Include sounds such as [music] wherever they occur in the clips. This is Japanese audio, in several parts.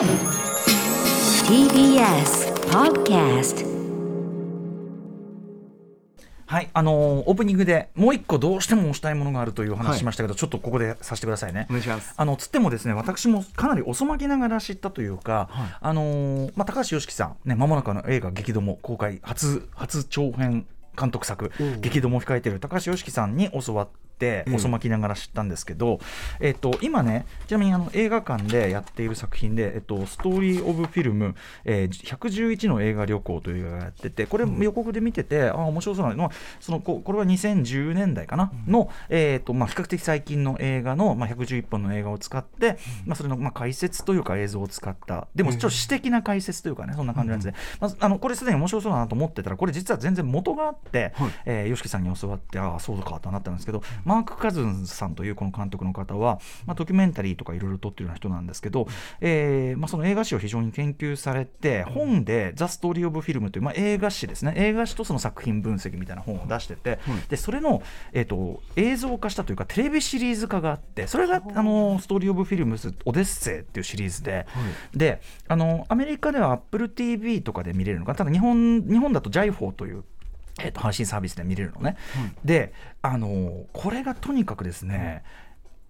TBS Podcast はい、あのーオープニングでもう一個どうしても押したいものがあるというお話ししましたけど、ちょっとここでさせてくださいね。お願いしますあのつってもですね、私もかなり遅まきながら知ったというか、あのーまあ高橋良樹さんね、まもなくあの映画激怒も公開初初長編監督作激怒も控えている高橋良樹さんに教わって。遅まきながら知ったんですけど、えっと今ねちなみにあの映画館でやっている作品で「えっと、ストーリー・オブ・フィルム、えー、111の映画旅行」という映画がやっててこれ予告で見てて、ああ面白そうなのそのここれは2010年代かな、の、えっとまあ、比較的最近の映画の、まあ、111本の映画を使って、まあ、それの、まあ、解説というか映像を使った。でもちょっと詩的な解説というかねそんな感じなんですね、まあ、あのこれすでに面白そうだなと思ってたらこれ実は全然元があって、はい。えー、吉木さんに教わってああそうかとなったんですけどマーク・カズンさんというこの監督の方は、まあ、ドキュメンタリーとかいろいろ撮ってるような人なんですけど、えーまあ、その映画史を非常に研究されて本で「ザ・ストーリー・オブ・フィルム」という、まあ、映画史ですね。映画史とその作品分析みたいな本を出してて、でそれの、えー、と映像化したというかテレビシリーズ化があってそれがあの「ストーリー・オブ・フィルムズ・オデッセイ」っていうシリーズで、であのアメリカでは AppleTV とかで見れるのかな。ただ日本日本だと JAIHO というえー、と配信サービスで見れるのね、であのーこれがとにかくですね、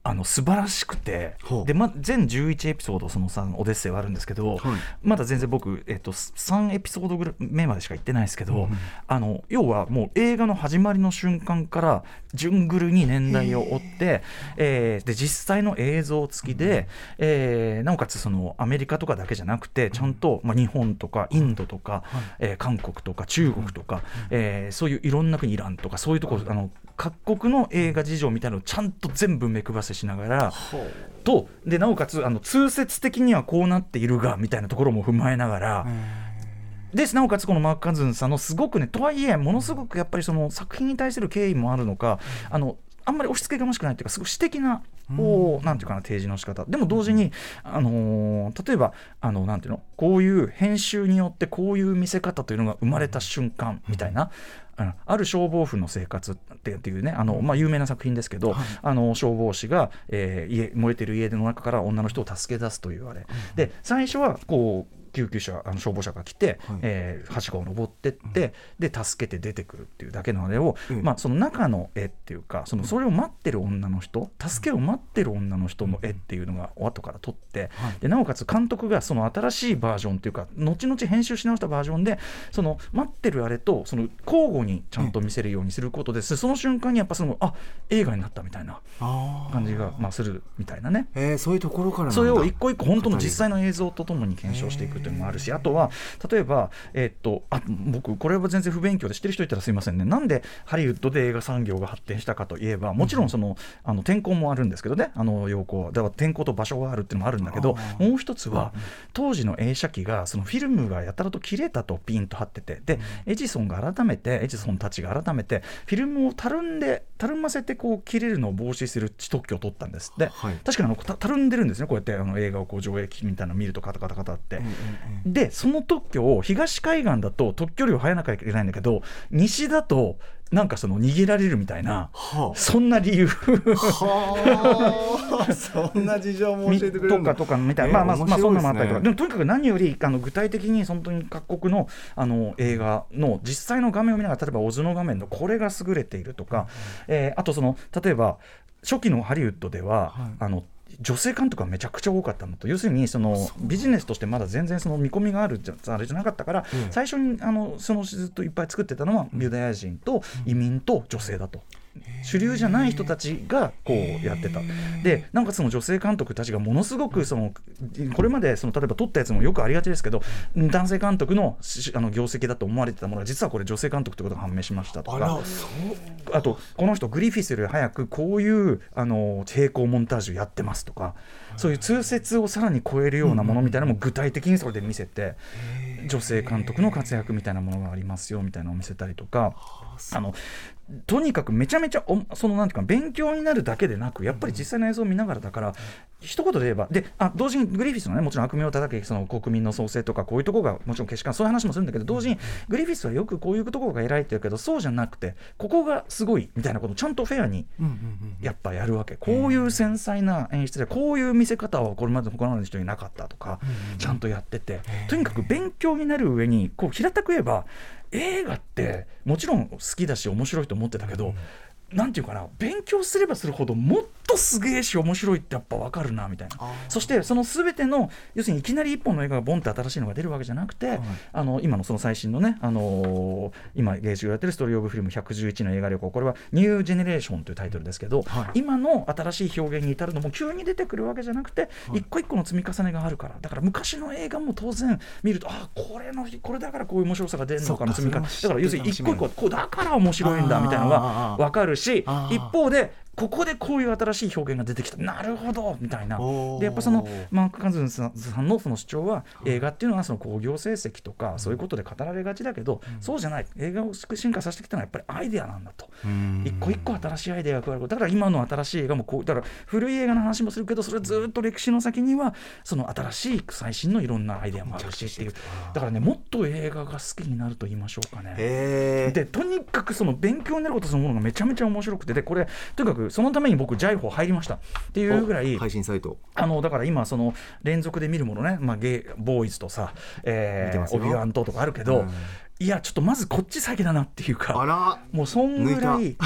あの素晴らしくてで、ま、全11エピソードその3オデッセイはあるんですけど、まだ全然僕、えっと3エピソードぐらい目までしか行ってないですけど、あの要はもう映画の始まりの瞬間から順繰りに年代を追って、えーで実際の映像付きで、えーなおかつそのアメリカとかだけじゃなくてちゃんと、まあ、日本とかインドとか、えー韓国とか中国とか、えーそういういろんな国イランとかそういうところ、あの各国の映画事情みたいなのをちゃんと全部目配せしながら。とでなおかつあの通説的にはこうなっているがみたいなところも踏まえながら。でなおかつこのマーク・カズンさんのすごくねとはいえものすごくやっぱりその作品に対する敬意もあるのか、あのあんまり押し付けがましくないっていうかすごい詩的なこう、なんていうかな提示の仕方。でも同時に、あのー例えばあのなんていうのこういう編集によってこういう見せ方というのが生まれた瞬間みたいな。うんある消防婦の生活っていうねあの、まあ、有名な作品ですけど、あの消防士が、えー家燃えてる家の中から女の人を助け出すというあれ、で最初はこう救急車あの消防車が来て、えーはしごを登ってって、で助けて出てくるっていうだけのあれを、まあ、その中の絵っていうかそのそれを待ってる女の人助けを待ってる女の人の絵っていうのが後から撮って、でなおかつ監督がその新しいバージョンっていうか後々編集し直したバージョンでその待ってるあれとその交互にちゃんと見せるようにすることです、その瞬間にやっぱそのあ映画になったみたいな感じが、まあ、するみたいなね。えー、そういうところからそれを一個一個本当の実際の映像とともに検証していくというのもあるしあとは例えば、えっとあ僕これは全然不勉強で知ってる人いたらすいませんね。なんでハリウッドで映画産業が発展したかといえばもちろんそのあの天候もあるんですけどね。あの陽光だから天候と場所があるっていうのもあるんだけどもう一つは当時の映写機がそのフィルムがやたらと切れたとピンと張っててでエジソンが改めてエジソンたちが改めてフィルムをたるんでたるませてこう切れるのを防止する特許を取ったんですって、はい。確かにあのたたるんでるんですね。こうやってあの映画をこう上映機みたいなの見るとカタカタカタって、でその特許を東海岸だと特許料早なきゃいけないんだけど西だとなんかその逃げられるみたいな、はそんな理由。はあ。[laughs] そんな事情も教えてくれる [laughs] とかとかみたいな、えーまあまあ、まあそんなのもあったりとか。面でもとにかく何よりあの具体的に本当に各国のあの映画の実際の画面を見ながら例えばオズの画面のこれが優れているとか、えーあとその例えば初期のハリウッドでは、あの女性監督がめちゃくちゃ多かったのと要するにそのビジネスとしてまだ全然その見込みがあるじゃあれじゃなかったから、最初にあのそのずっといっぱい作ってたのはユダヤ人と移民と女性だと。主流じゃない人たちがこうやってた。でなんかその女性監督たちがものすごくそのこれまでその例えば撮ったやつもよくありがちですけど男性監督のしあの業績だと思われてたものが実はこれ女性監督ということが判明しましたとか。あとこの人グリフィスより早くこういうあの並行モンタージュやってますとか。そういう通説をさらに超えるようなものみたいなのも具体的にそれで見せて女性監督の活躍みたいなものがありますよみたいなのを見せたりとか。あのとにかくめちゃめちゃおそのなんていうか勉強になるだけでなくやっぱり実際の映像を見ながらだから、一言で言えばであ同時にグリフィスのねもちろん悪名を叩けその国民の創生とかこういうところがもちろんけしかそういう話もするんだけど同時にグリフィスはよくこういうところが偉いって言うけどそうじゃなくてここがすごいみたいなことをちゃんとフェアにやっぱやるわけ。こういう繊細な演出でこういう見せ方はこれまで他の人になかったとかちゃんとやってて。とにかく勉強になる上にこう平たく言えば映画ってもちろん好きだし面白いと思ってたけど、なんていうかな勉強すればするほどもっとすげえし面白いってやっぱ分かるなみたいな。そしてその全ての要するにいきなり一本の映画がボンって新しいのが出るわけじゃなくて、はい、あの今のその最新のね、あのー、今芸術がやってるストーリー・オブ・フィルム111の映画旅行これはニュージェネレーションというタイトルですけど、はい、今の新しい表現に至るのも急に出てくるわけじゃなくて、はい、一個一個の積み重ねがあるから。だから昔の映画も当然見るとあこれのこれだからこういう面白さが出るのかの積み重ねだから要するに一個一個こうだから面白いんだみたいなのが分かるし一方でここでこういう新しい表現が出てきた。なるほど。みたいな。でやっぱそのマーク・カズンさんのその主張は映画っていうのはその興行成績とかそういうことで語られがちだけど、うん、そうじゃない映画を進化させてきたのはやっぱりアイデアなんだと。一個一個新しいアイデアが加わるだから今の新しい映画もこうだから古い映画の話もするけどそれずっと歴史の先にはその新しい最新のいろんなアイデアもあるしっていう。だからねもっと映画が好きになると言いましょうかね。でとにかくその勉強になることそのものがめちゃめちゃ面白くて。でこれとにかくそのために僕ジャイホ入りました。っていうぐらい配信サイト。あのだから今その連続で見るものね、まあ、ゲイボーイズとさ、えー、オビワントとかあるけど、うん、いやちょっとまずこっち先だなっていうかもうそんぐらい。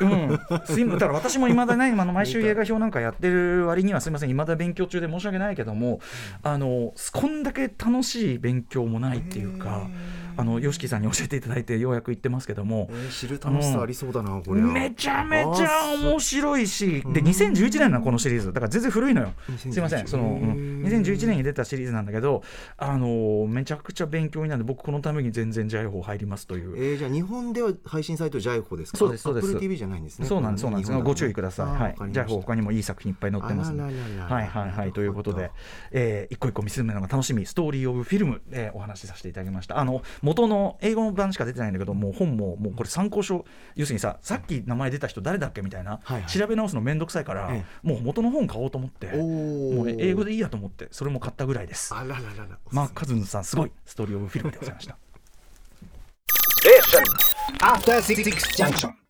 うん、すいません。だから私もいまだね今の毎週映画表なんかやってる割にはすみません。いまだ勉強中で申し訳ないけどもあのこんだけ楽しい勉強もないっていうか。あの YOSHIKI さんに教えていただいてようやく言ってますけども、えー、知る楽しさありそうだな、これめちゃめちゃ面白いし。で2011年のこのシリーズ。だから全然古いのよ。すいませんその、うん、2011年に出たシリーズなんだけどあのめちゃくちゃ勉強になる僕このために全然ジャイホ入りますという、えー、じゃあ日本では配信サイトジャイホですか？そうですそうです。TV じゃないんですね。そうなんですそうなんです。ご注意ください。はい。ジャイホ他にもいい作品いっぱい載ってますはいはいはいということで、えー、一個一個見つめるのが楽しみストーリーオブフィルムでお話しさせていただきましたあの元の英語の版しか出てないんだけどもう本ももうこれ参考書。要するにささっき名前出た人誰だっけみたいな、はいはい、調べ直すの面倒くさいから、ええ、もう元の本買おうと思ってもう英語でいいやと思ってそれも買ったぐらいです。あらららら。マーク・カズンさんすごいストーリー・オブ・フィルムでございました。[laughs] After Six Junction